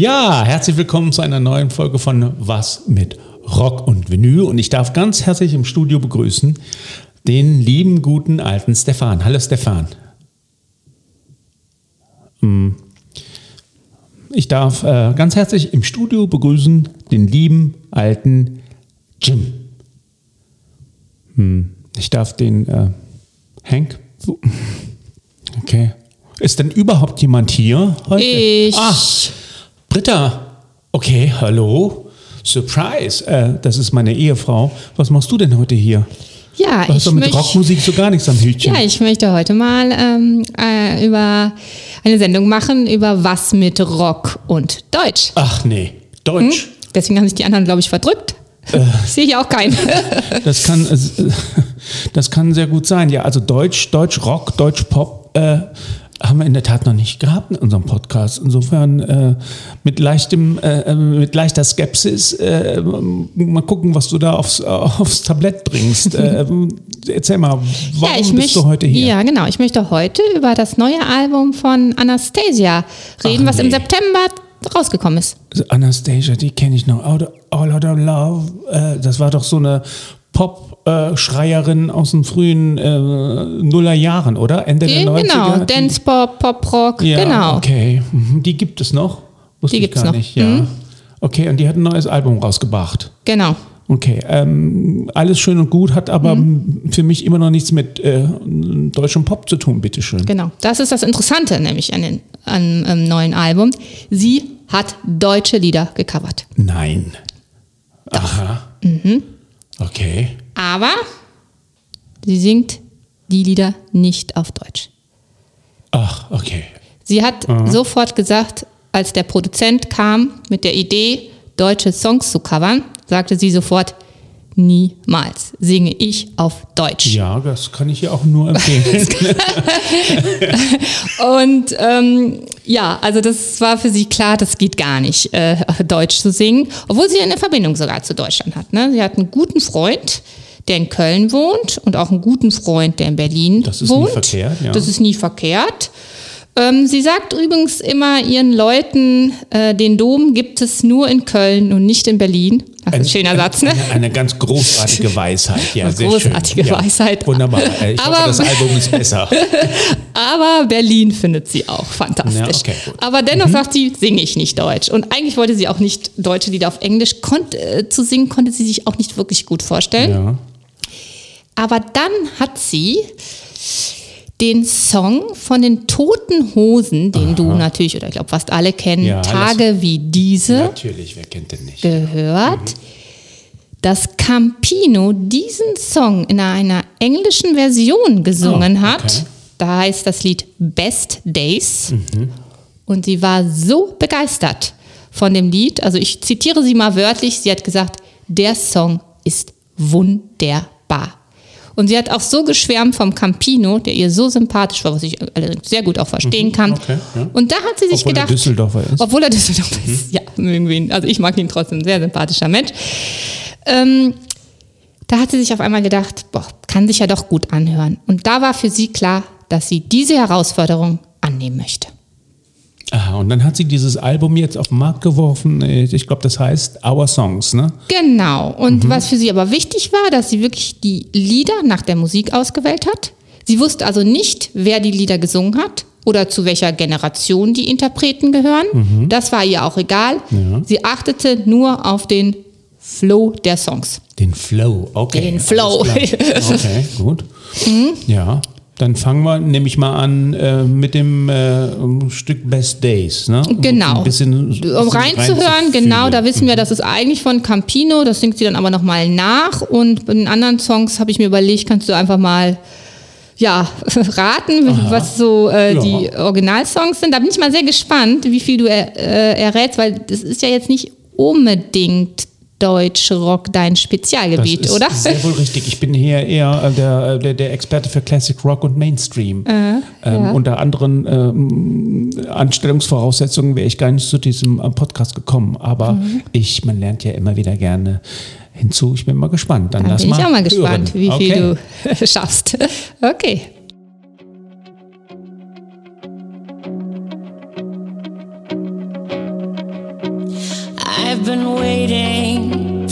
Ja, herzlich willkommen zu einer neuen Folge von Was mit Rock und Vinyl. Und ich darf ganz herzlich im Studio begrüßen den lieben, guten, alten Stefan. Hallo Stefan. Hm. Ich darf äh, ganz herzlich im Studio begrüßen den lieben, alten Jim. Hm. Ich darf den äh, Hank. Okay. Ist denn überhaupt jemand hier heute? Ich. Ach, Britta. Okay, hallo. Surprise. Äh, das ist meine Ehefrau. Was machst du denn heute hier? Ja, Du hast ich doch mit Rockmusik so gar nichts am Hütchen. ja, ich möchte heute mal ähm, äh, über eine Sendung machen über was mit Rock und Deutsch. Ach nee, Deutsch. Hm? Deswegen haben sich die anderen, glaube ich, verdrückt. Äh. Ich sehe hier auch keinen. Das kann, äh, das kann sehr gut sein. Ja, also Deutsch, Deutsch Rock, Deutsch Pop äh, haben wir in der Tat noch nicht gehabt in unserem Podcast. Insofern äh, mit leichtem, äh, äh, mit leichter Skepsis äh, mal gucken, was du da aufs, aufs Tablett bringst. äh, erzähl mal, warum ja, bist möchte, du heute hier? Ja, genau. Ich möchte heute über das neue Album von Anastasia reden, Ach, was im nee. September rausgekommen ist. Anastasia, die kenne ich noch. All, All Out of Love, äh, das war doch so eine Pop-Schreierin aus den frühen äh, Nullerjahren, oder? Ende der 90er? Genau, Die- Dance Pop, Pop Rock, Ja, genau. okay. Mhm, Die gibt es noch? Wusste Die ich gibt's gar noch. nicht, ja. Mhm. Okay, und die hat ein neues Album rausgebracht. Genau. Okay, ähm, alles schön und gut, hat aber Mhm. für mich immer noch nichts mit äh, deutschem Pop zu tun, bitteschön. Genau, das ist das Interessante nämlich an dem an, ähm, neuen Album. Sie hat deutsche Lieder gecovert. Nein. Aha. Mhm. Okay. Aber sie singt die Lieder nicht auf Deutsch. Ach, okay. Sie hat sofort gesagt, als der Produzent kam mit der Idee, deutsche Songs zu covern, sagte sie sofort, niemals singe ich auf Deutsch. Ja, das kann ich ja auch nur empfehlen. Und ähm, ja, also das war für sie klar, das geht gar nicht, äh, Deutsch zu singen, obwohl sie eine Verbindung sogar zu Deutschland hat. Ne? Sie hat einen guten Freund, der in Köln wohnt und auch einen guten Freund, der in Berlin Das ist nie wohnt. verkehrt, ja. Das ist nie verkehrt. Ähm, sie sagt übrigens immer ihren Leuten, äh, den Dom gibt es nur in Köln und nicht in Berlin. Das ist ein schöner Satz, ne? Eine, eine ganz großartige Weisheit. Ja, Eine sehr großartige schön. Ja, Weisheit. Wunderbar. Äh, Ich hoffe, Aber- das Album ist besser. Aber Berlin findet sie auch fantastisch. Ja, okay. Aber dennoch sagt sie, singe ich nicht Deutsch. Und eigentlich wollte sie auch nicht deutsche Lieder auf Englisch konnt, äh, zu singen, konnte sie sich auch nicht wirklich gut vorstellen. Ja. Aber dann hat sie den Song von den Toten Hosen, den du natürlich oder ich glaube fast alle kennen, Ja, Tage wie diese, Natürlich, wer kennt den nicht? gehört, dass Campino diesen Song in einer englischen Version gesungen Oh, hat. okay. Da heißt das Lied Best Days. Mhm. Und sie war so begeistert von dem Lied. Also ich zitiere sie mal wörtlich. Sie hat gesagt, der Song ist wunderbar. Und sie hat auch so geschwärmt vom Campino, der ihr so sympathisch war, was ich allerdings sehr gut auch verstehen kann. Mhm. okay, ja. Und da hat sie sich Obwohl er gedacht, Düsseldorfer ist. obwohl er Düsseldorfer ist. Ja, mögen wir ihn. Also ich mag ihn trotzdem, sehr sympathischer Mensch. Ähm, da hat sie sich auf einmal gedacht, boah, kann sich ja doch gut anhören. Und da war für sie klar, dass sie diese Herausforderung annehmen möchte. Aha, und dann hat sie dieses Album jetzt auf den Markt geworfen. Ich glaube, das heißt Our Songs, ne? Genau. Und was für sie aber wichtig war, dass sie wirklich die Lieder nach der Musik ausgewählt hat. Sie wusste also nicht, wer die Lieder gesungen hat oder zu welcher Generation die Interpreten gehören. Das war ihr auch egal. Ja. Sie achtete nur auf den Flow der Songs. Den Flow, okay. Den Flow. Mhm. Okay, gut. Ja, dann fangen wir, nehme ich mal an, äh, mit dem äh, Stück Best Days, ne? Genau. Ein bisschen, bisschen Um reinzuhören, reinzufühlen. genau, da wissen wir, das ist eigentlich von Campino, das singt sie dann aber nochmal nach. Und bei den anderen Songs habe ich mir überlegt, kannst du einfach mal ja, raten, was so äh, Ja. die Originalsongs sind. Da bin ich mal sehr gespannt, wie viel du er, äh, errätst, weil das ist ja jetzt nicht unbedingt Deutsch-Rock dein Das Spezialgebiet, ist oder? Sehr wohl richtig. Ich bin hier eher äh, der, äh, der, der Experte für Classic Rock und Mainstream. ähm, ja. Unter anderen ähm, Anstellungsvoraussetzungen wäre ich gar nicht zu diesem äh, Podcast gekommen. Aber Mhm. ich, man lernt ja immer wieder gerne hinzu. Ich bin mal gespannt. Dann Da lass bin ich mal auch mal gespannt, hören. wie okay. viel du schaffst. Okay. I've been waiting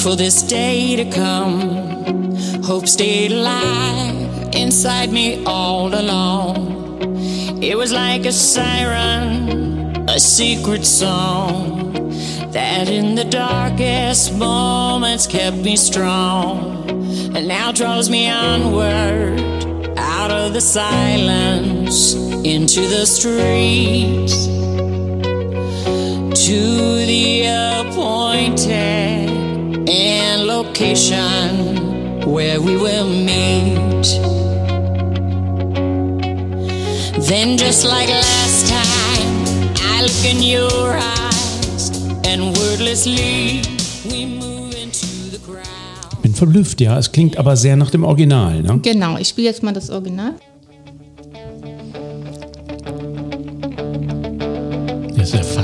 for this day to come. Hope stayed alive inside me all along. It was like a siren, a secret song that in the darkest moments kept me strong and now draws me onward out of the silence into the streets to the appointed and location where we will meet. Then, just like last time, I look in your eyes, and wordlessly we move into the crowd. Bin verblüfft, ja. Es klingt aber sehr nach dem Original, ne? Genau, ich spiele jetzt mal das Original.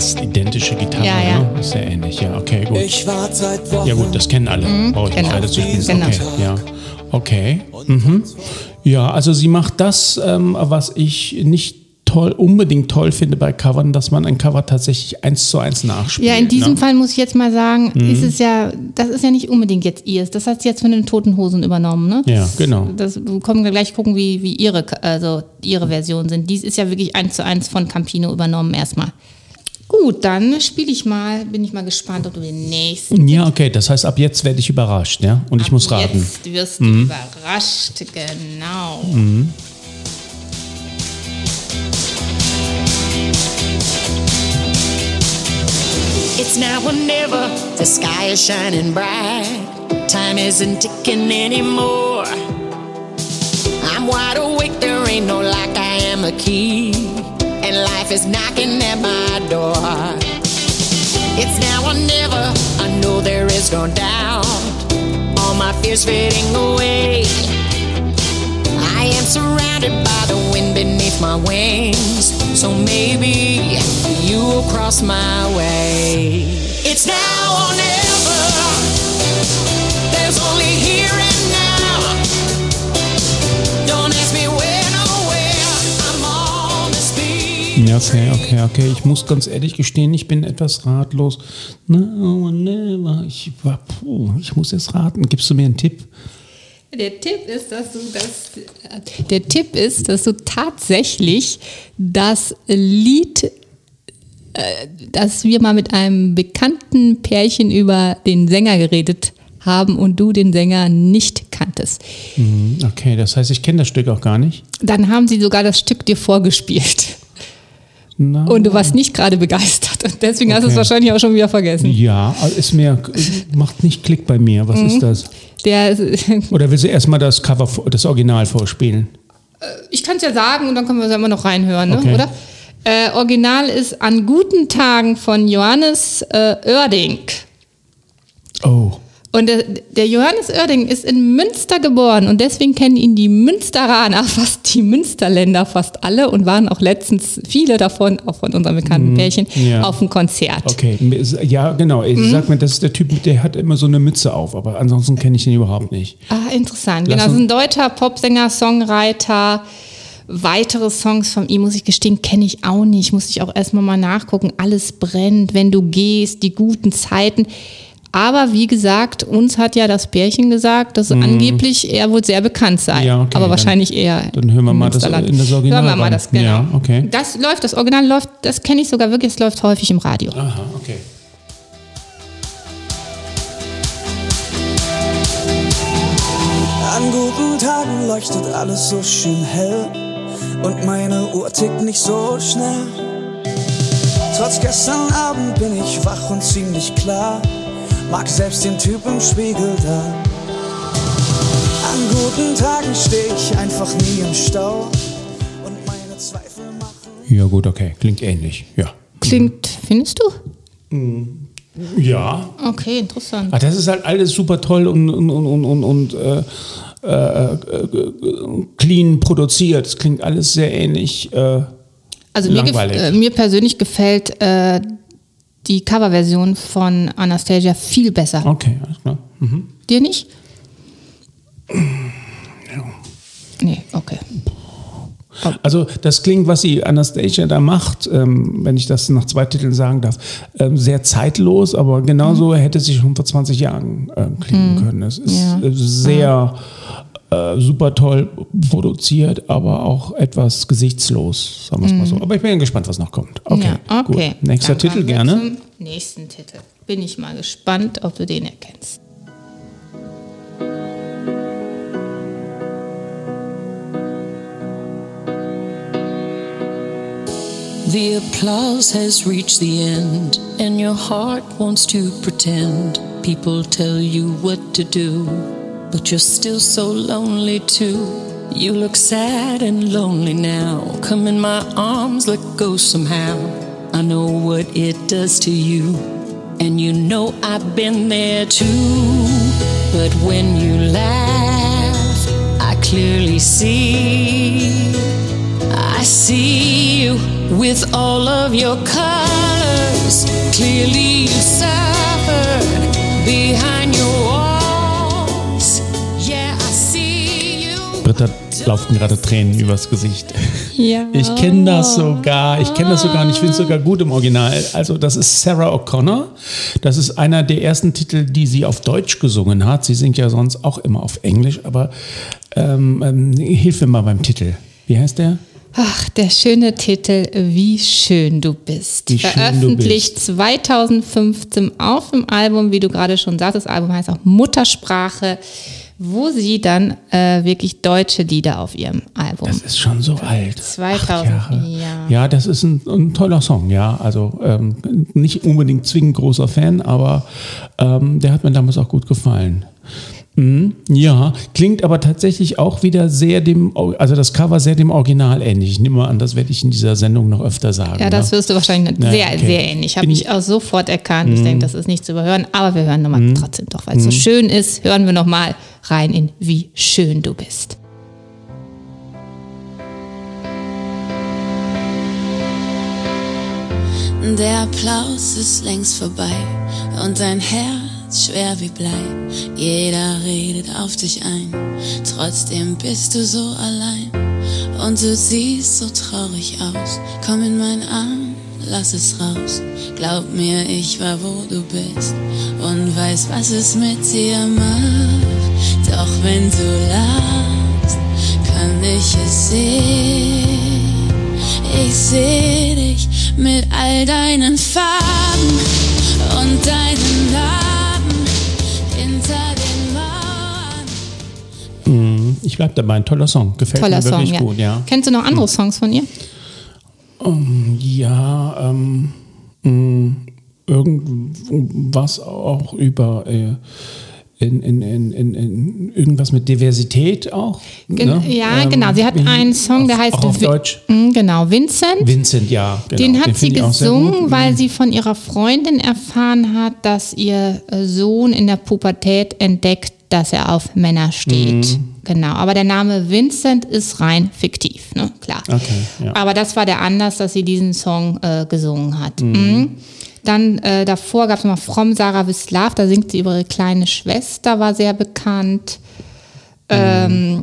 Fast identische Gitarre, Ja, ja. ne? Ist sehr ähnlich, ja. Okay, gut. Ich warte seit Wochen. Ja gut, das kennen alle. Brauche ich nicht genau. weiter zu spielen. Genau. Okay, ja. Okay. Mhm. Ja, also sie macht das, ähm, was ich nicht toll, unbedingt toll finde bei Covern, dass man ein Cover tatsächlich eins zu eins nachspielt. Ja, in diesem ne? Fall muss ich jetzt mal sagen, Mhm. ist es ja, das ist ja nicht unbedingt jetzt ihrs. Das hat sie jetzt von den Toten Hosen übernommen, ne? Ja, genau. Das wir können wir gleich gucken, wie, wie ihre, also ihre Versionen sind. Dies ist ja wirklich eins zu eins von Campino übernommen erstmal. Gut, dann spiele ich mal, bin ich mal gespannt, ob du den nächsten. Ja, okay, das heißt, ab jetzt werde ich überrascht, ja? Und ich muss raten. Mhm. Jetzt wirst du überrascht, genau. It's now or never. The sky is shining bright. Time isn't ticking anymore. I'm wide awake, there ain't no lock, I am a key. And life is knocking at my door. It's now or never. I know there is no doubt. All my fears fading away. I am surrounded by the wind beneath my wings. So maybe you will cross my way. It's now or never. Ja, okay, okay, okay. Ich muss ganz ehrlich gestehen, ich bin etwas ratlos. No, never. Ich, puh, ich muss jetzt raten. Gibst du mir einen Tipp? Der Tipp ist, dass du das. Der Tipp ist, dass du tatsächlich das Lied, äh, dass wir mal mit einem bekannten Pärchen über den Sänger geredet haben und du den Sänger nicht kanntest. Hm, Okay, das heißt, ich kenne das Stück auch gar nicht. Dann haben sie sogar das Stück dir vorgespielt. Na, Und du warst nicht gerade begeistert. Und deswegen hast du es Okay. wahrscheinlich auch schon wieder vergessen. Ja, ist mir, macht nicht Klick bei mir. Was Mhm. ist das? Der, Oder willst du erstmal das Cover, das Original vorspielen? ich kann es ja sagen und dann können wir es immer noch reinhören, ne? Okay. oder? Äh, Original ist An guten Tagen von Johannes äh, Oerding. Oh, Und der, der Johannes Oerding ist in Münster geboren und deswegen kennen ihn die Münsteraner, fast die Münsterländer, fast alle und waren auch letztens viele davon, auch von unserem bekannten Pärchen, Mhm. ja. auf dem Konzert. okay. Ja, genau. Ich Mhm. sag mir, das ist der Typ, der hat immer so eine Mütze auf, aber ansonsten kenne ich den überhaupt nicht. Ah, interessant. Lass Genau, das ist ein deutscher Popsänger, Songwriter. Weitere Songs von ihm, muss ich gestehen, kenne ich auch nicht. Muss ich auch erstmal mal nachgucken. Alles brennt, wenn du gehst, die guten Zeiten. Aber wie gesagt, uns hat ja das Pärchen gesagt, dass angeblich er wohl sehr bekannt sei. Ja, okay, aber dann- wahrscheinlich eher. dann hören wir im mal das in das Original Hören wir mal das, genau. Ja, okay. Das läuft, das Original läuft, das kenne ich sogar wirklich, es läuft häufig im Radio. Aha, okay. An guten Tagen leuchtet alles so schön hell und meine Uhr tickt nicht so schnell. Trotz gestern Abend bin ich wach und ziemlich klar, mag selbst den Typ im Spiegel da. An guten Tagen steh ich einfach nie im Stau und meine Zweifel machen. Ja, gut, okay. Klingt ähnlich. Ja. Klingt, findest du? Ja. Okay, interessant. Ah, das ist halt alles super toll und, und, und, und, und, und äh, äh, äh, clean produziert. Es klingt alles sehr ähnlich. Äh, Also mir, äh, mir persönlich gefällt äh, die Coverversion von Anastasia viel besser. okay, alles klar. Mhm. Dir nicht? Nee, okay. Also das klingt, was sie Anastasia da macht, ähm, wenn ich das nach zwei Titeln sagen darf, ähm, sehr zeitlos, aber genauso Mhm. hätte sie schon vor 20 Jahren äh, klingen können. Es ist Ja. äh, sehr äh, super toll produziert, aber auch etwas gesichtslos, sagen wir es mal so. Aber ich bin ja gespannt, was noch kommt. Okay, Mhm. ja, okay. gut. Nächster Dann Titel gerne. Zum nächsten Titel. Bin ich mal gespannt, ob du den erkennst. The applause has reached the end, and your heart wants to pretend. People tell you what to do, but you're still so lonely too. You look sad and lonely now. Come in my arms, let go somehow. I know what it does to you, and you know I've been there too. But when you laugh, I clearly see. I see you with all of your colors. Clearly, you suffered behind your. Britta laufen gerade Tränen übers Gesicht. Ja. Ich kenne das sogar. Ich kenne das sogar und ich finde es sogar gut im Original. Also das ist Sarah O'Connor. Das ist einer der ersten Titel, die sie auf Deutsch gesungen hat. Sie singt ja sonst auch immer auf Englisch, aber ähm, ähm, hilf mir mal beim Titel. Wie heißt der? Ach, der schöne Titel Wie schön du bist. Wie schön du Veröffentlicht 2015 auf dem Album, wie du gerade schon sagtest, das Album heißt auch Muttersprache, wo sie dann äh, wirklich deutsche Lieder auf ihrem Album. Das ist schon so alt. 2000, Acht Jahre. ja. Ja, das ist ein, ein toller Song, ja. Also ähm, nicht unbedingt zwingend großer Fan, aber ähm, der hat mir damals auch gut gefallen. Mhm, ja, klingt aber tatsächlich auch wieder sehr dem, also das Cover sehr dem Original ähnlich. Ich nehme mal an, das werde ich in dieser Sendung noch öfter sagen. Ja, das ne? wirst du wahrscheinlich Ja, sehr, okay. sehr ähnlich. Habe ich auch sofort erkannt. Ich denke, das ist nicht zu überhören, aber wir hören nochmal Mhm. trotzdem doch, weil es so schön ist, hören wir nochmal rein in Wie schön du bist. Der Applaus ist längst vorbei und dein Herz schwer wie Blei. Jeder redet auf dich ein, trotzdem bist du so allein. Und du siehst so traurig aus. Komm in meinen Arm, lass es raus. Glaub mir, ich war wo du bist und weiß, was es mit dir macht. Doch wenn du lachst, kann ich es sehen. Ich seh dich mit all deinen Farben und deinen Narben Ich bleibe dabei, ein toller Song. Gefällt Toller mir Song, wirklich ja. gut, ja. Kennst du noch andere Songs von ihr? Ja, ähm, mh, irgendwas auch über äh, in, in, in, in, irgendwas mit Diversität auch. Gen ne? ja, Ähm, genau. Sie hat einen Song, der auf- heißt auf Deutsch. Mm, Genau, Vincent. Vincent, ja. Genau. Den hat sie auch sehr gesungen, gut. Mhm. weil sie von ihrer Freundin erfahren hat, dass ihr äh, Sohn in der Pubertät entdeckt, dass er auf Männer steht. Mhm. Genau, aber der Name Vincent ist rein fiktiv, ne? klar. Okay, ja. Aber das war der Anlass, dass sie diesen Song äh, gesungen hat. Mhm. Dann äh, davor gab es noch From Sarah Wislav, da singt sie über ihre kleine Schwester, war sehr bekannt. Ähm,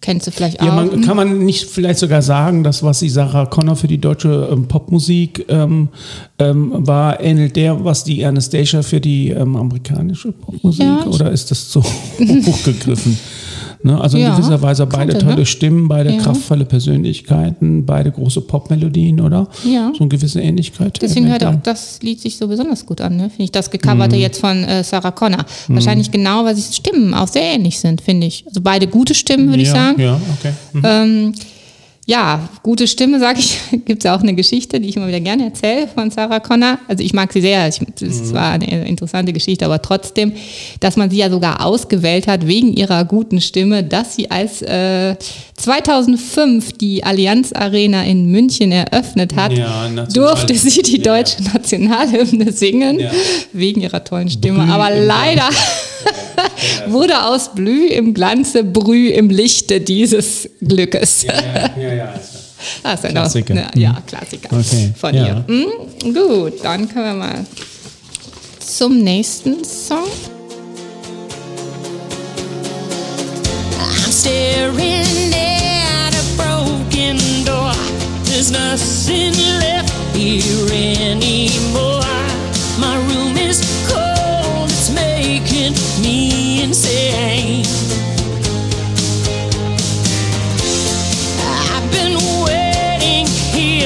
kennst du vielleicht auch? Ja, man, kann man nicht vielleicht sogar sagen, dass was die Sarah Connor für die deutsche ähm, Popmusik ähm, ähm, war, ähnelt der, was die Anastasia für die ähm, amerikanische Popmusik? Ja, oder ist das zu hochgegriffen? Ne? Also in Ja, gewisser Weise beide könnte, tolle ne? Stimmen, beide Ja. kraftvolle Persönlichkeiten, beide große Popmelodien, oder? Ja. So eine gewisse Ähnlichkeit. Deswegen hört auch das Lied sich so besonders gut an, ne? finde ich. Das Mhm. gecoverte jetzt von äh, Sarah Connor. Wahrscheinlich genau, weil die Stimmen auch sehr ähnlich sind, finde ich. Also beide gute Stimmen, würde ich ja, sagen. Ja, okay. Mhm. Ähm, ja, gute Stimme, sage ich. Gibt es ja auch eine Geschichte, die ich immer wieder gerne erzähle von Sarah Connor. Also ich mag sie sehr. Ich, das war eine interessante Geschichte, aber trotzdem, dass man sie ja sogar ausgewählt hat wegen ihrer guten Stimme, dass sie als äh, 2005 die Allianz Arena in München eröffnet hat, Ja, durfte sie die Ja. deutsche Nationalhymne singen Ja. wegen ihrer tollen Stimme. Brüh aber leider wurde aus Blü im Glanze Brüh im Lichte dieses Glückes. Ja, ja, ja. Ah, ist ja, Klassiker. Noch, ne, ja, Klassiker Okay, von ja. ihr. Hm, gut, dann können wir mal zum nächsten Song. I'm staring at a broken There's nothing left here anymore. My room is cold, it's making me insane.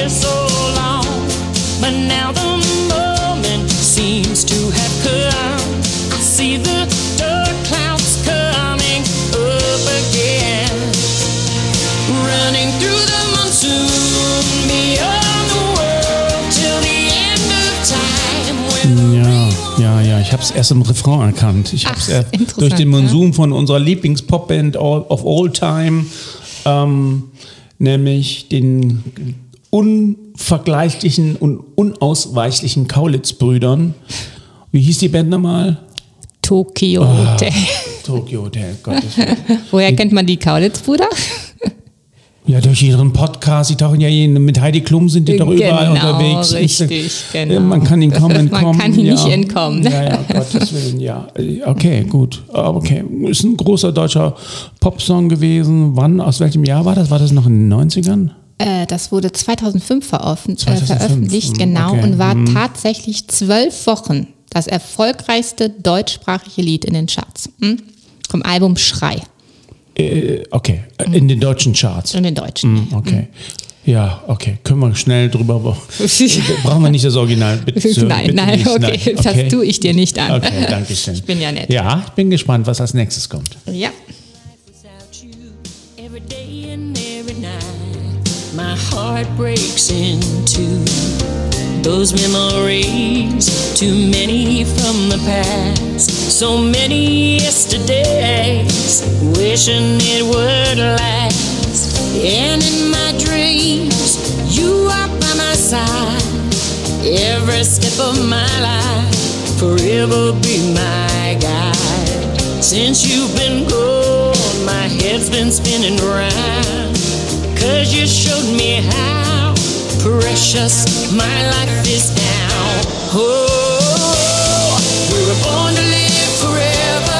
So long, but now the moment seems to have come. I see the dark clouds coming up again, running through the monsoon beyond the world till the end of time. Ja, ja, ja. Ich habe es erst im Refrain erkannt. Ich habe es durch den ja. Monsum von unserer Lieblingspopband of all time, ähm, nämlich den unvergleichlichen und unausweichlichen Kaulitz-Brüdern. Wie hieß die Band nochmal? Tokio Ah. Hotel. Tokyo Hotel, Gottes Willen. Woher kennt man die Kaulitz-Brüder? Ja, durch ihren Podcast, die tauchen ja mit Heidi Klum sind die doch überall Genau, unterwegs. richtig, genau. Man kann ihnen kaum Man entkommen. kann ihnen ja. nicht entkommen. Ja, ja, Gottes Willen, ja. Okay, gut. Ah, Okay, ist ein großer deutscher Popsong gewesen. Wann, aus welchem Jahr war das? War das noch in den 90ern? Äh, das wurde 2005 veröffent 2005, Äh, veröffentlicht, hm, genau, okay, und war tatsächlich zwölf Wochen das erfolgreichste deutschsprachige Lied in den Charts. Hm? Vom Album Schrei Äh, okay, äh, in den deutschen Charts. in den Deutschen. Hm, Okay. Ja, okay. Können wir schnell drüber. Brauchen wir nicht das Original, bitte. nein, bitte nein, nicht, okay, das tue ich dir nicht an. Okay, danke schön. Ich bin ja nett. Ja, ich bin gespannt, was als nächstes kommt. Ja. My heart breaks in two. Those memories, too many from the past. So many yesterdays, wishing it would last. And in my dreams, you are by my side. Every step of my life, forever be my guide. Since you've been gone, my head's been spinning round. Cause you showed me how precious my life is now. Oh, we were born to live forever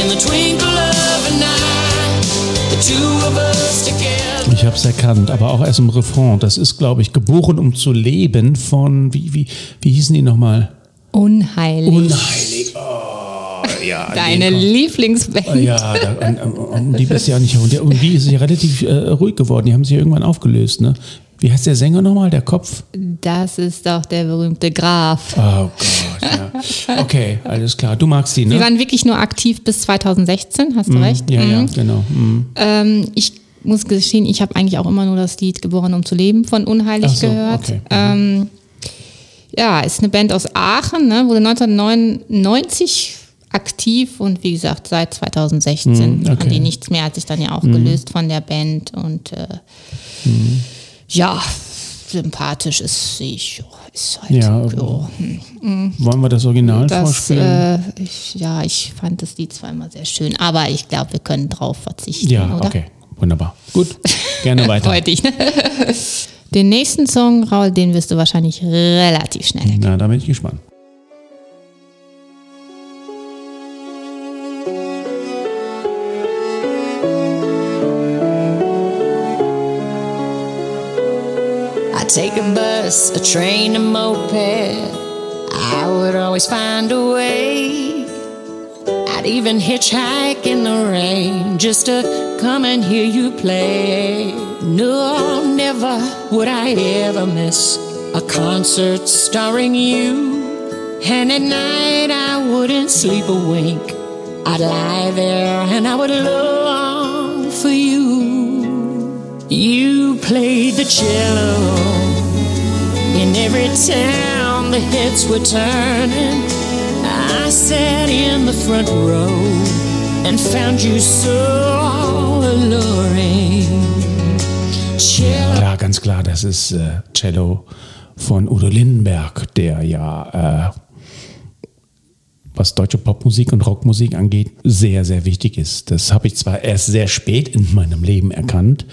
in the twinkle of an eye. The two of us together. Ich habe es erkannt, aber auch erst im Refrain. Das ist, glaube ich, geboren um zu leben von, wie, wie, wie hießen die nochmal? Unheilig. Unheilig. Oh, ja. Deine Lieblingsband. Ja, da, um, die bist du ja nicht. Und der- um die ist ja relativ äh, ruhig geworden. Die haben sich ja irgendwann aufgelöst, ne? Wie heißt der Sänger nochmal? Der Kopf? Das ist doch der berühmte Graf. Oh Gott, ja. Okay, alles klar. Du magst die, Sie ne? waren wirklich nur aktiv bis 2016, hast du recht? Ja, ja, Mhm. genau. Mhm. Ähm, ich muss gestehen, ich habe eigentlich auch immer nur das Lied Geboren um zu leben von Unheilig Ach so, gehört. okay. Mhm. Ähm, ja, ist eine Band aus Aachen, ne, wurde 1999 aktiv und wie gesagt seit 2016 Mhm, okay. Mhm. haben die nichts mehr, hat sich dann ja auch gelöst von der Band und äh, ja, sympathisch ist ja, ist halt Ja, ja, hm. Wollen wir das Original das, vorspielen? äh, ich, ja, ich fand das Lied immer sehr schön, aber ich glaube, wir können drauf verzichten, ja, oder? okay. Wunderbar. Gut. Gerne weiter. Freudig, ne? Den nächsten Song, Raul, den wirst du wahrscheinlich relativ schnell erkennen. Na, da bin ich gespannt. Take a bus, a train, a moped. I would always find a way. I'd even hitchhike in the rain just to come and hear you play. No, never would I ever miss a concert starring you. And at night I wouldn't sleep a wink. I'd lie there and I would long for you. You played the cello in every town the hits were turning. I sat in the front row and found you so alluring. Ja, ganz klar, das ist äh, Cello von Udo Lindenberg, der ja, äh, was deutsche Popmusik und Rockmusik angeht, sehr, sehr wichtig ist. Das habe ich zwar erst sehr spät in meinem Leben erkannt,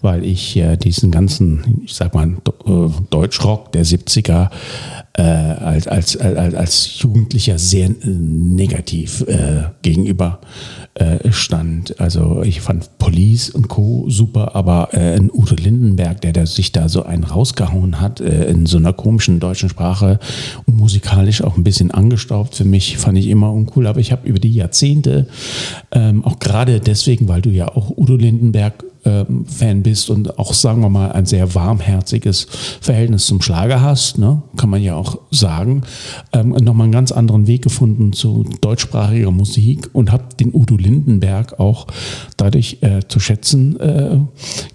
weil ich äh, diesen ganzen, ich sag mal, äh, Deutschrock der 70er äh, als, als, als, als Jugendlicher sehr negativ äh, gegenüber äh, stand. Also ich fand Police und Co. super, aber äh, ein Udo Lindenberg, der, der sich da so einen rausgehauen hat, äh, in so einer komischen deutschen Sprache und musikalisch auch ein bisschen angestaubt für mich, fand ich immer uncool. Aber ich habe über die Jahrzehnte, ähm, auch gerade deswegen, weil du ja auch Udo Lindenberg ähm, Fan bist und auch, sagen wir mal, ein sehr warmherziges Verhältnis zum Schlager hast, ne? kann man ja auch sagen, ähm, nochmal einen ganz anderen Weg gefunden zu deutschsprachiger Musik und habe den Udo Lindenberg auch dadurch äh, zu schätzen äh,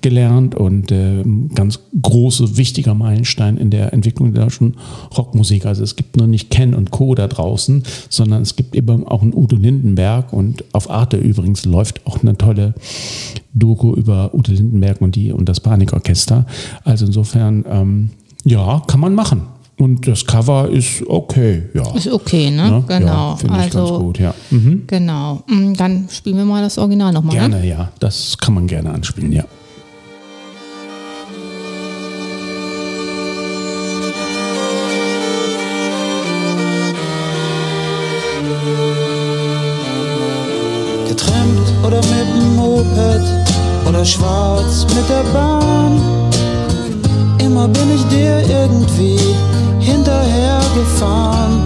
gelernt und äh, ganz große, wichtiger Meilenstein in der Entwicklung der deutschen Rockmusik. Also es gibt nur nicht Ken und Co. da draußen, sondern es gibt eben auch einen Udo Lindenberg und auf Arte übrigens läuft auch eine tolle Doku über Ute Lindenberg und die und das Panikorchester. Also insofern, ähm, ja, kann man machen. Und das Cover ist okay, ja. Ist okay, ne? Ne? Genau. Ja, Finde ich also, ganz gut, ja. Mhm. Genau. Mm, Dann spielen wir mal das Original nochmal. Ne? Gerne, ja. Das kann man gerne anspielen, ja. Oder schwarz mit der Bahn. Immer bin ich dir irgendwie hinterhergefahren.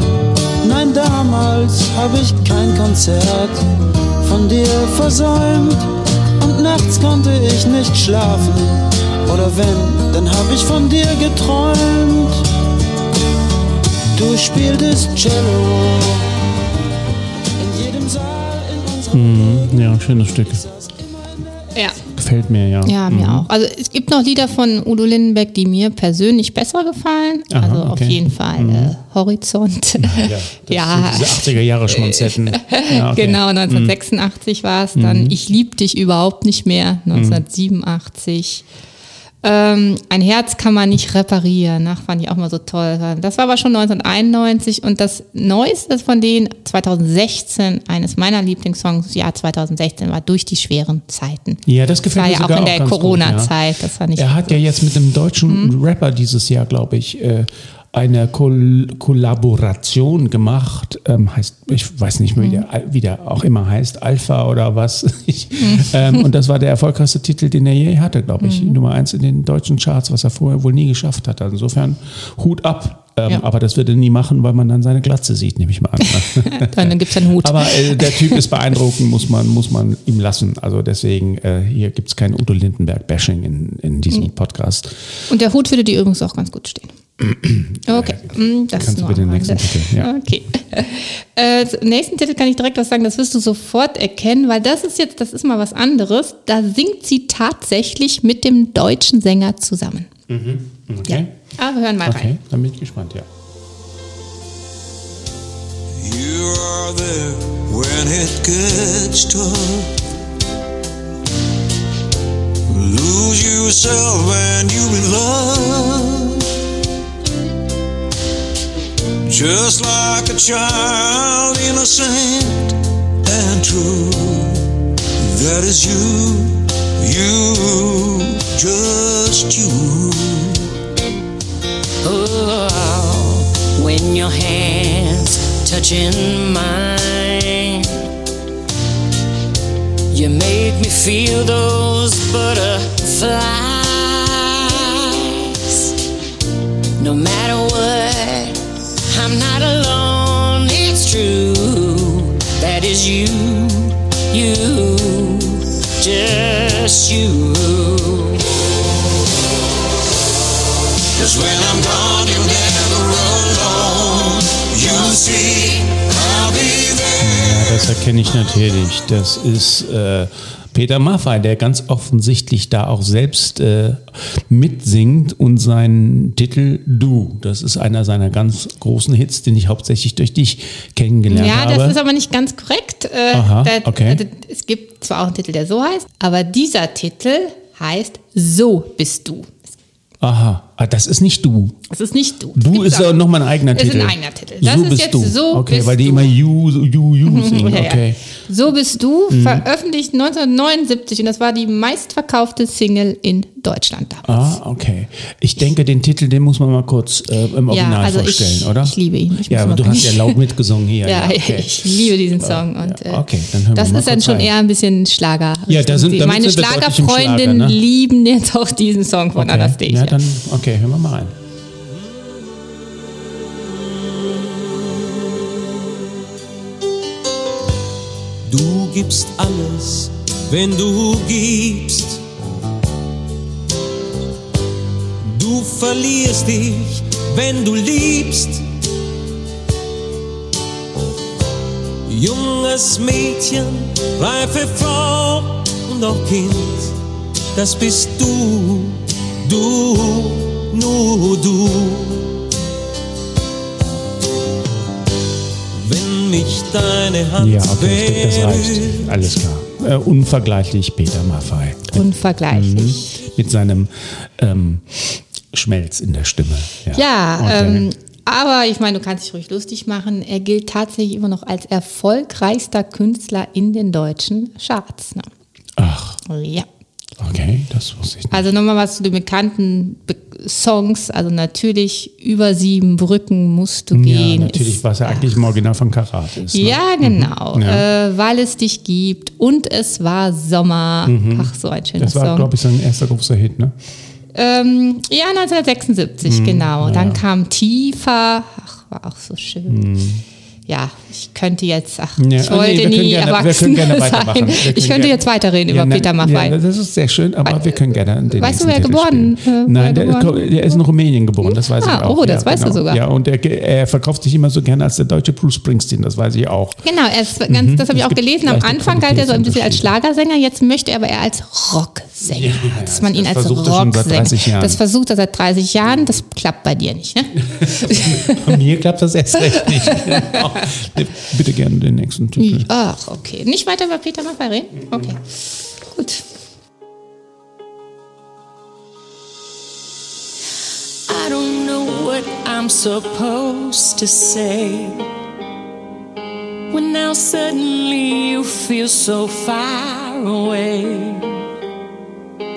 Nein, damals habe ich kein Konzert von dir versäumt. Und nachts konnte ich nicht schlafen. Oder wenn, dann habe ich von dir geträumt. Du spieltest Cello in jedem Saal in unserem Mhm. Ja, schönes Stück. Gefällt mir, ja. Ja, mir Mhm. auch. Also es gibt noch Lieder von Udo Lindenberg, die mir persönlich besser gefallen. Aha, also auf okay. Mhm. jeden Fall äh, Horizont. Ja, Ja. diese 80er Jahre Schmonzetten. Ja, okay. Genau, 1986 war es dann. Ich lieb dich überhaupt nicht mehr, 1987. Ähm, ein Herz kann man nicht reparieren, nach fand ich auch mal so toll. Das war aber schon 1991 und das Neueste von denen, 2016, eines meiner Lieblingssongs, Jahr 2016, war Durch die schweren Zeiten. Ja, das gefällt war mir ja auch in der Corona-Zeit, das fand ich Er hat ja jetzt mit einem deutschen Mhm. Rapper dieses Jahr, glaube ich, äh, eine Kol Kollaboration gemacht. Ähm, heißt, ich weiß nicht mehr, wie der, wie der auch immer heißt, Alpha oder was. Ich, ähm, und das war der erfolgreichste Titel, den er je hatte, glaube ich. Nummer eins in den deutschen Charts, was er vorher wohl nie geschafft hat. Also insofern Hut ab. Ähm, Ja. Aber das wird er nie machen, weil man dann seine Glatze sieht, nehme ich mal an. Dann gibt es einen Hut. Aber äh, der Typ ist beeindruckend, muss man, muss man ihm lassen. Also deswegen, äh, hier gibt es kein Udo Lindenberg-Bashing in, in diesem Podcast. Und der Hut würde dir übrigens auch ganz gut stehen. Okay, mm, das Kannst du nur bitte den nächsten. Titel, ja. Okay. Äh, zum nächsten Titel kann ich direkt was sagen, das wirst du sofort erkennen, weil das ist jetzt, das ist mal was anderes. Da singt sie tatsächlich mit dem deutschen Sänger zusammen. Okay? Aber hören mal Okay, rein. dann bin ich gespannt, ja. You are there when it gets tough. Lose yourself when you in love. Just like a child, innocent and true. That is you, you, just you. Oh, when your hands touching mine, you make me feel those butterflies. No matter what, I'm not alone. It's true. That is you, you, just you. Cause when I'm gone, you're never alone. You see, I'll be there. Ja, das erkenne ich natürlich. Das ist äh, Peter Maffay, der ganz offensichtlich da auch selbst äh, mitsingt und seinen Titel Du. Das ist einer seiner ganz großen Hits, den ich hauptsächlich durch dich kennengelernt Ja, habe. das ist aber nicht ganz korrekt. Äh, Aha, der- okay. also, es gibt zwar auch einen Titel, der so heißt, aber dieser Titel heißt So bist du. Aha, ah, das ist nicht du. Es ist nicht du. Du ist ja nochmal ein eigener Ist Titel. ein eigener Titel. Das so ist bist jetzt du. So okay, bist weil die du. immer you, you, you singen. Ja, ja. Okay. So bist du, Mhm. veröffentlicht 1979 und das war die meistverkaufte Single in Deutschland damals. Ah, okay. Ich denke, den Titel, den muss man mal kurz äh, im Original also vorstellen, ich, oder? ich liebe ihn. Ich ja, aber du hast ja laut mitgesungen hier. Ja, okay. ich liebe diesen Song. Und, äh, okay, dann hören wir das mal ist dann schon rein. eher ein bisschen Schlager. Ja, da sind- Meine wir im Schlager, Schlagerfreundinnen ne? lieben jetzt auch diesen Song von okay. Anastasia. Ja, dann, okay, hören wir mal rein. Du gibst alles, wenn du gibst. Du verlierst dich, wenn du liebst. Junges Mädchen, reife Frau und auch Kind, das bist du, du, nur du. Wenn mich deine Hand Ja, okay, ich denke, das reicht. Alles klar. Äh, unvergleichlich Peter Maffay. Unvergleichlich. Mit seinem ähm, Schmelz in der Stimme. Ja, Okay. ähm, aber ich meine, du kannst dich ruhig lustig machen. Er gilt tatsächlich immer noch als erfolgreichster Künstler in den deutschen Charts. Ne? Ach, Ja. Okay, das wusste ich nicht. Also nochmal was zu den bekannten Be Songs. Also natürlich über sieben Brücken musst du ja, gehen. natürlich, ist- was ja eigentlich im Original von Karat ist. Ne? Ja, genau. Ja. Äh, weil es dich gibt und es war Sommer. Ach, so ein schöner Mhm. Das war, Song. glaube ich, sein erster großer Hit, ne? Ähm, ja, 1976, Mhm. genau. Dann kam Tiefer. Ach, war auch so schön. Ja, ich könnte jetzt, ach, Ja, ich nee, wollte können nie gerne- erwachsen sein. Ich könnte jetzt weiterreden Ja, über nein, Peter Maffay. Ja, das ist sehr schön, aber wir können gerne den Weißt du, wer Titel geboren, äh, Nein, der, geboren? der ist in Rumänien geboren, das weiß Ah, ich auch. oh, das ja, weißt du genau. sogar. Ja, und der, er verkauft sich immer so gerne als der deutsche Bruce Springsteen, das weiß ich auch. Genau, er ist ganz, das habe ich Mhm. Auch gelesen. Am Anfang galt er so ein bisschen als. Schlagersänger, jetzt möchte er aber eher als Rocksänger, Ja, dass man ihn das als versucht er schon seit Rocksänger. 30 Jahren. Das versucht er seit 30 Jahren, das klappt bei dir nicht, ne? Bei mir klappt das erst recht nicht. Bitte gerne den nächsten Titel. Ach, okay. Nicht weiter über Peter Maffay reden? Okay. Gut. I don't know what I'm supposed to say. When now suddenly you feel so far away.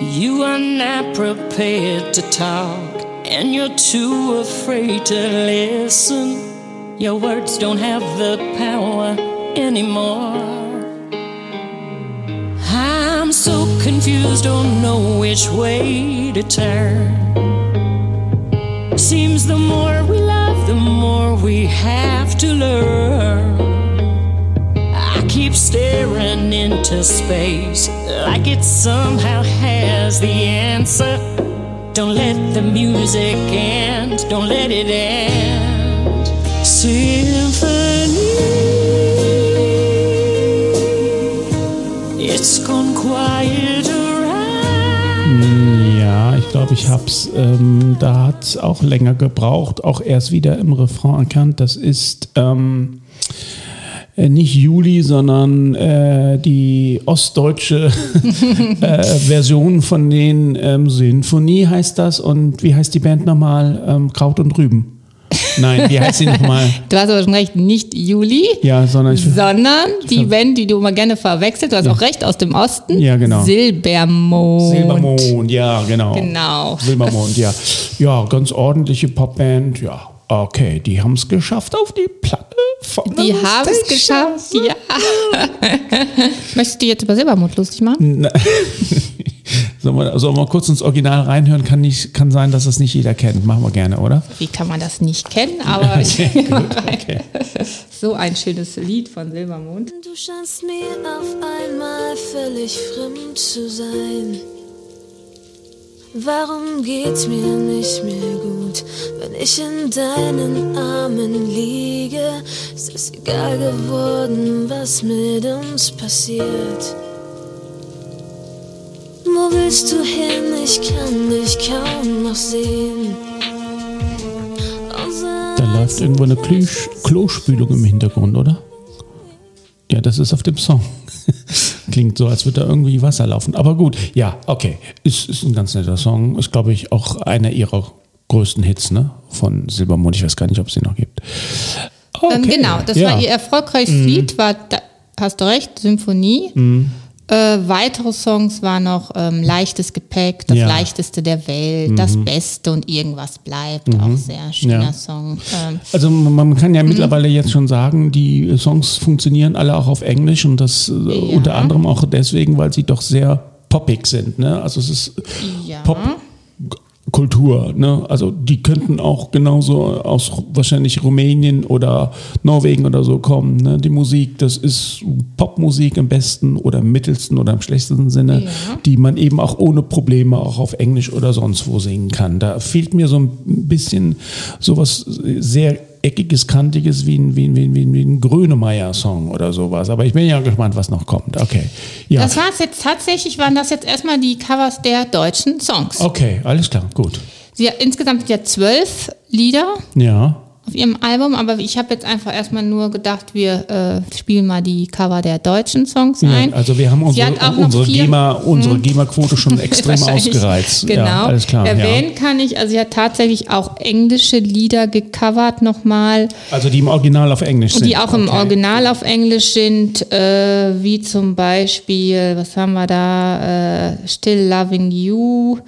You are not prepared to talk, and you're too afraid to listen. Your words don't have the power anymore. I'm so confused, don't know which way to turn. Seems the more we love, the more we have to learn. Staring into space like it somehow has the answer. Don't let the music end, don't let it end. Symphony, it's gone quiet around. Ja, ich glaube, ich hab's. Ähm, da hat es auch länger gebraucht, auch erst wieder im Refrain erkannt. Das ist ähm, äh, nicht Juli, sondern äh, die ostdeutsche äh, Version von den ähm, Sinfonie heißt das. Und wie heißt die Band nochmal? Ähm, Kraut und Rüben. Nein, wie heißt sie nochmal? Du hast aber schon recht, nicht Juli, Ja, sondern ich. sondern die Band, die du immer gerne verwechselst. Du hast auch recht aus dem Osten. Ja, genau. Silbermond. Silbermond, ja, genau. Genau. Silbermond, ja. Ja, ganz ordentliche Popband, ja. Okay, die haben es geschafft auf die Platte Die haben es geschafft, ja. Möchtest du jetzt über Silbermond lustig machen? Sollen wir, sollen wir kurz ins Original reinhören? Kann, nicht, kann sein, dass das nicht jeder kennt. Machen wir gerne, oder? Wie kann man das nicht kennen? Aber Okay. so ein schönes Lied von Silbermond. Du scheinst mir auf einmal völlig fremd zu sein. Warum geht's mir nicht mehr gut, wenn ich in deinen Armen liege? Ist es egal geworden, was mit uns passiert? Wo willst du hin? Ich kann dich kaum noch sehen. Da läuft irgendwo eine Klüsch, Klospülung im Hintergrund, oder? Ja, das ist auf dem Song. Klingt so, als würde da irgendwie Wasser laufen. Aber gut, ja, okay. Ist, ist ein ganz netter Song. Ist, glaube ich, auch einer ihrer größten Hits, ne? Von Silbermond. Ich weiß gar nicht, ob es die noch gibt. Ähm, genau, das ja. Mhm. war ihr erfolgreichstes Lied, war, da, hast du recht, Symphonie. Äh, weitere Songs waren noch ähm, Leichtes Gepäck, Das Ja. Mhm. Leichteste der Welt, Das Beste und Irgendwas bleibt. Auch sehr schöner Ja. Song. Ähm, Also man kann ja mittlerweile jetzt schon sagen, die Songs funktionieren alle auch auf Englisch und das äh, unter anderem auch deswegen, weil sie doch sehr poppig sind. Ne? Also es ist Ja. Popkultur. Ne? Also die könnten auch genauso aus wahrscheinlich Rumänien oder Norwegen oder so kommen. Ne? Die Musik, das ist Popmusik im besten oder im mittelsten oder im schlechtesten Sinne, Ja. die man eben auch ohne Probleme auch auf Englisch oder sonst wo singen kann. Da fehlt mir so ein bisschen sowas sehr eckiges, kantiges wie ein, wie ein, wie ein, wie ein, Grönemeyer-Song oder sowas. Aber ich bin ja gespannt, was noch kommt. Okay. Ja. Das war es jetzt tatsächlich, waren das jetzt erstmal die Covers der deutschen Songs. okay, alles klar, gut. Sie insgesamt ja zwölf Lieder Ja. Auf ihrem Album, aber ich habe jetzt einfach erstmal nur gedacht, wir äh, spielen mal die Cover der deutschen Songs Ja, ein. also wir haben unsere, unsere vier- Hm. GEMA, unsere GEMA-Quote schon extrem ausgereizt. Genau. Ja, alles klar. Ja. Erwähnen kann ich, also sie hat tatsächlich auch englische Lieder gecovert nochmal, Also die im Original auf Englisch sind. die auch im Okay. Original auf Englisch sind, äh, wie zum Beispiel, was haben wir da, äh, Still Loving You,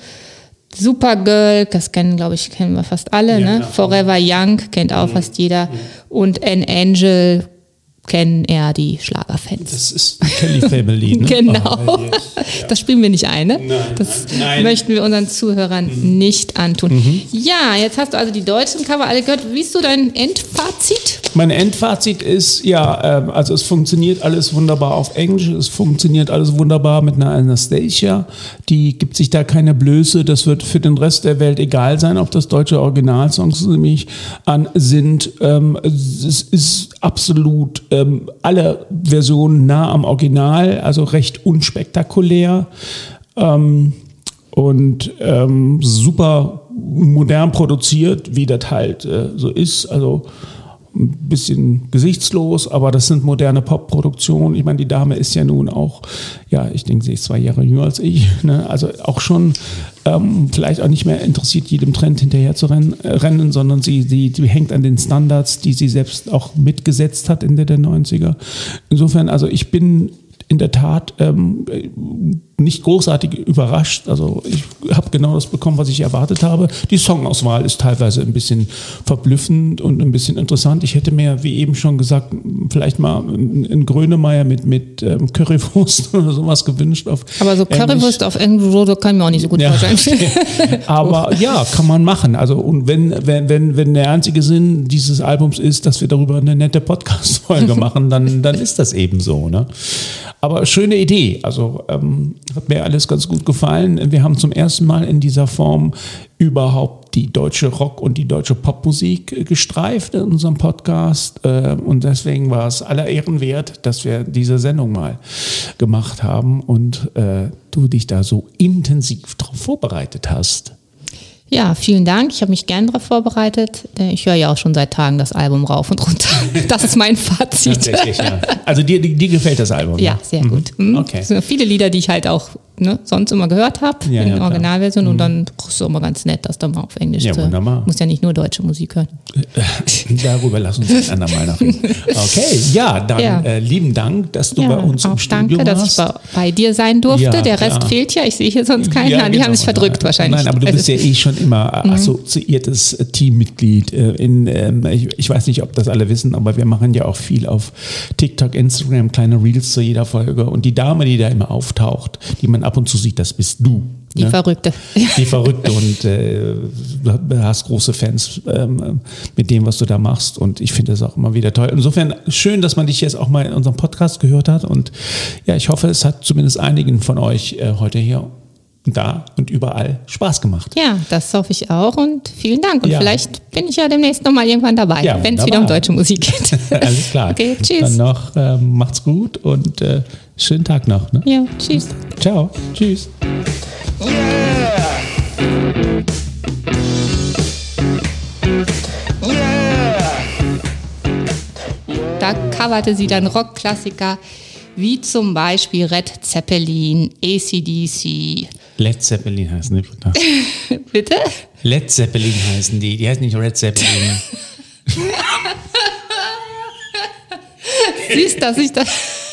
Supergirl, das kennen, glaube ich, kennen wir fast alle, Ja, ne? Forever Young kennt auch fast jeder. Und An Angel kennen eher die Schlagerfans. Das ist die Kelly Family. Ne? Genau. Oh, yes. Das spielen wir nicht ein, ne? das nein. möchten wir unseren Zuhörern nicht antun. Ja, jetzt hast du also die deutschen Cover alle gehört. Wie ist so dein Endfazit? Mein Endfazit ist, ja, ähm, also es funktioniert alles wunderbar auf Englisch, es funktioniert alles wunderbar mit einer Anastasia, die gibt sich da keine Blöße, das wird für den Rest der Welt egal sein, ob das deutsche Originalsongs nämlich an sind. Ähm, es ist absolut ähm, alle Versionen nah am Original, also recht unspektakulär. Ähm, und ähm, super modern produziert, wie das halt äh, so ist. Also ein bisschen gesichtslos, aber das sind moderne Pop-Produktionen. Ich meine, die Dame ist ja nun auch, ja, ich denke, sie ist zwei Jahre jünger als ich. Ne? Also auch schon ähm, vielleicht auch nicht mehr interessiert, jedem Trend hinterher zu rennen, äh, rennen sondern sie, sie, sie hängt an den Standards, die sie selbst auch mitgesetzt hat Ende der 90er. Insofern, also ich bin in der Tat ähm, nicht großartig überrascht. Also ich habe genau das bekommen, was ich erwartet habe. Die Songauswahl ist teilweise ein bisschen verblüffend und ein bisschen interessant. Ich hätte mir, wie eben schon gesagt, vielleicht mal einen Grönemeyer mit, mit ähm, Currywurst oder sowas gewünscht. Auf Aber so Englisch. Currywurst auf irgendwo, da kann ich mir auch nicht so gut Ja. vorstellen. Aber ja, kann man machen. Also und wenn, wenn, wenn, wenn der einzige Sinn dieses Albums ist, dass wir darüber eine nette Podcast-Folge machen, dann, dann ist das eben so. Ne? Aber schöne Idee. Also ähm, hat mir alles ganz gut gefallen. Wir haben zum ersten Mal in dieser Form überhaupt die deutsche Rock- und die deutsche Popmusik äh, gestreift in unserem Podcast. Äh, und deswegen war es aller Ehren wert, dass wir diese Sendung mal gemacht haben und äh, du dich da so intensiv darauf vorbereitet hast. Ja, vielen Dank. Ich habe mich gern darauf vorbereitet. Ich höre ja auch schon seit Tagen das Album rauf und runter. Das ist mein Fazit. Tatsächlich, ja. Also dir, dir gefällt das Album? Ja, ne? sehr gut. Mhm. Okay. Es sind viele Lieder, die ich halt auch ne, sonst immer gehört habe, Ja, in ja, der. Mhm. Originalversion. Und dann ist es immer ganz nett, das dann mal auf Englisch Ja, zu wunderbar. Muss ja nicht nur deutsche Musik hören. Darüber lass uns ein andermal noch reden. Okay, ja, dann Ja. Äh, lieben Dank, dass du ja, bei uns im auch Studio danke, dass warst. ich bei, bei dir sein durfte. Ja, der Rest fehlt ja. Ich sehe hier sonst keinen. Ja, die genau. haben sich verdrückt wahrscheinlich. Nein, aber du bist ja Also- eh schon immer assoziiertes äh, Teammitglied. äh, In, ähm, ich, ich weiß nicht, ob das alle wissen, aber wir machen ja auch viel auf TikTok, Instagram, kleine Reels zu jeder Folge. Und die Dame, die da immer auftaucht, die man ab und zu sieht, das bist du. Die ne? Verrückte. Die Verrückte und äh, du hast große Fans ähm, mit dem, was du da machst. Und ich finde das auch immer wieder toll. Insofern schön, dass man dich jetzt auch mal in unserem Podcast gehört hat. Und ja, ich hoffe, es hat zumindest einigen von euch äh, heute hier und da und überall Spaß gemacht. Ja, das hoffe ich auch und vielen Dank. Und Ja. vielleicht bin ich ja demnächst nochmal irgendwann dabei, Ja, wenn es wieder um deutsche Musik geht. Alles klar. Okay, Dann tschüss. noch ähm, macht's gut und äh, schönen Tag noch. Ne? Ja, tschüss. Ciao. Tschüss. Da coverte sie dann Rockklassiker wie zum Beispiel Red Zeppelin, ACDC, Led Zeppelin heißen die. Bitte? Led Zeppelin heißen die. Die heißen nicht Red Zeppelin. Siehst, dass ich das.